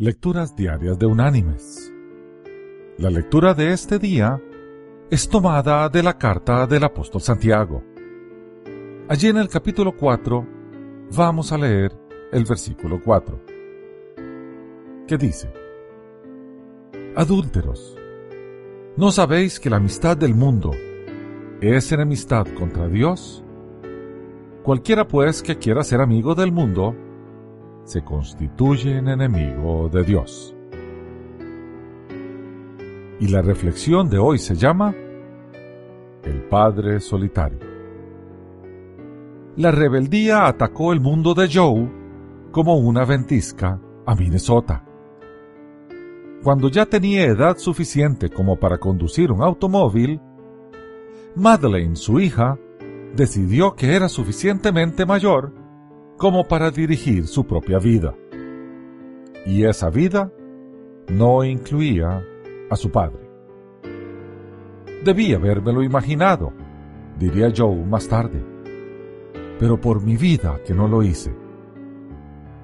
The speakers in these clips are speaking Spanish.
Lecturas Diarias de Unánimes. La lectura de este día es tomada de la carta del apóstol Santiago. Allí en el capítulo 4 vamos a leer el versículo 4, que dice, Adúlteros, ¿no sabéis que la amistad del mundo es enemistad contra Dios? Cualquiera pues que quiera ser amigo del mundo, se constituye en enemigo de Dios. Y la reflexión de hoy se llama El Padre Solitario. La rebeldía atacó el mundo de Joe como una ventisca a Minnesota. Cuando ya tenía edad suficiente como para conducir un automóvil, Madeleine, su hija, decidió que era suficientemente mayor como para dirigir su propia vida. Y esa vida no incluía a su padre. Debí habérmelo imaginado, diría Joe más tarde, pero por mi vida que no lo hice.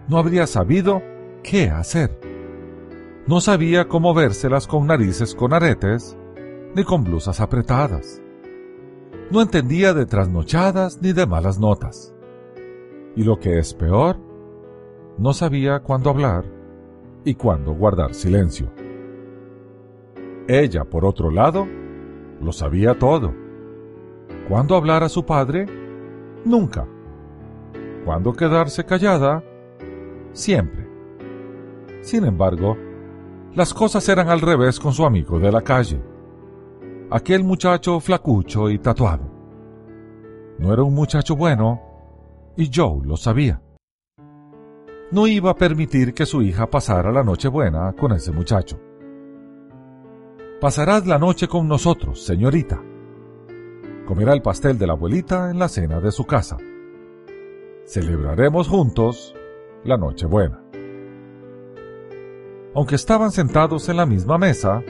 No habría sabido qué hacer. No sabía cómo vérselas con narices con aretes, ni con blusas apretadas. No entendía de trasnochadas ni de malas notas. Y lo que es peor, no sabía cuándo hablar y cuándo guardar silencio. Ella, por otro lado, lo sabía todo. Cuándo hablar a su padre, nunca. Cuándo quedarse callada, siempre. Sin embargo, las cosas eran al revés con su amigo de la calle, aquel muchacho flacucho y tatuado. No era un muchacho bueno, y Joe lo sabía. No iba a permitir que su hija pasara la noche buena con ese muchacho. Pasarás la noche con nosotros, señorita. Comerá el pastel de la abuelita en la cena de su casa. Celebraremos juntos la noche buena. Aunque estaban sentados en la misma mesa,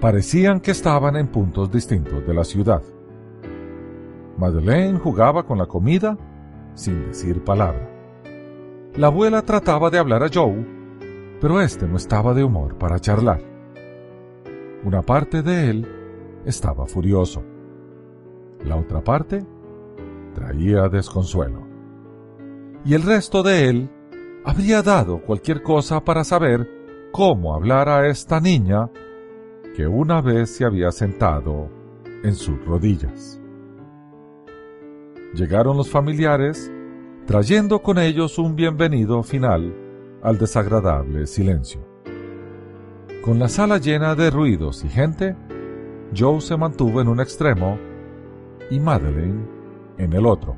parecían que estaban en puntos distintos de la ciudad. Madeleine jugaba con la comida sin decir palabra. La abuela trataba de hablar a Joe, pero este no estaba de humor para charlar. Una parte de él estaba furioso. La otra parte traía desconsuelo. Y el resto de él habría dado cualquier cosa para saber cómo hablar a esta niña que una vez se había sentado en sus rodillas. Llegaron los familiares trayendo con ellos un bienvenido final al desagradable silencio. Con la sala llena de ruidos y gente, Joe se mantuvo en un extremo y Madeleine en el otro.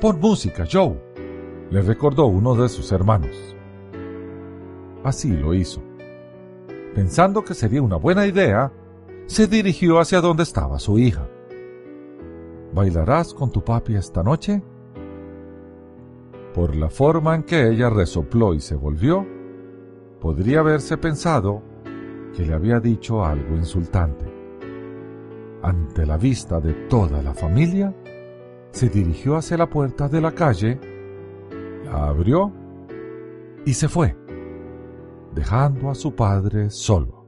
Pon música, Joe, le recordó uno de sus hermanos. Así lo hizo. Pensando que sería una buena idea, se dirigió hacia donde estaba su hija. ¿Bailarás con tu papi esta noche? Por la forma en que ella resopló y se volvió, podría haberse pensado que le había dicho algo insultante. Ante la vista de toda la familia, se dirigió hacia la puerta de la calle, la abrió y se fue, dejando a su padre solo,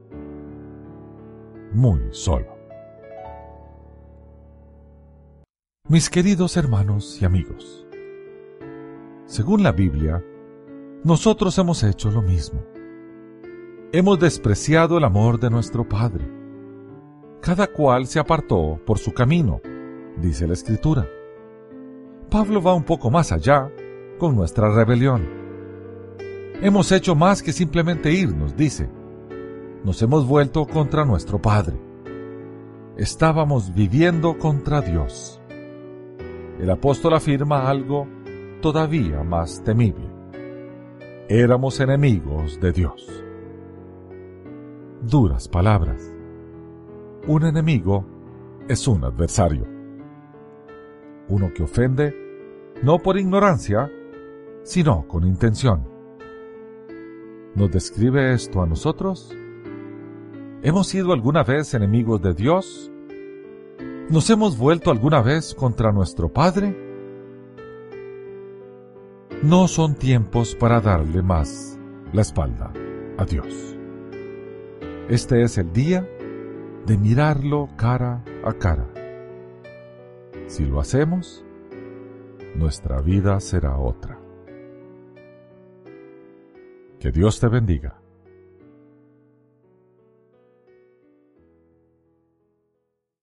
muy solo. Mis queridos hermanos y amigos, según la Biblia, nosotros hemos hecho lo mismo hemos despreciado el amor de nuestro Padre. Cada cual se apartó por su camino, dice la Escritura. Pablo va un poco más allá con nuestra rebelión. Hemos hecho más que simplemente irnos, dice. Nos hemos vuelto contra nuestro Padre. Estábamos viviendo contra Dios. El apóstol afirma algo todavía más temible. Éramos enemigos de Dios duras palabras. Un enemigo es un adversario. Uno que ofende no por ignorancia, sino con intención. ¿Nos describe esto a nosotros? ¿Hemos sido alguna vez enemigos de Dios? ¿Nos hemos vuelto alguna vez contra nuestro Padre? No son tiempos para darle más la espalda a Dios. Este es el día de mirarlo cara a cara. Si lo hacemos, nuestra vida será otra. Que Dios te bendiga.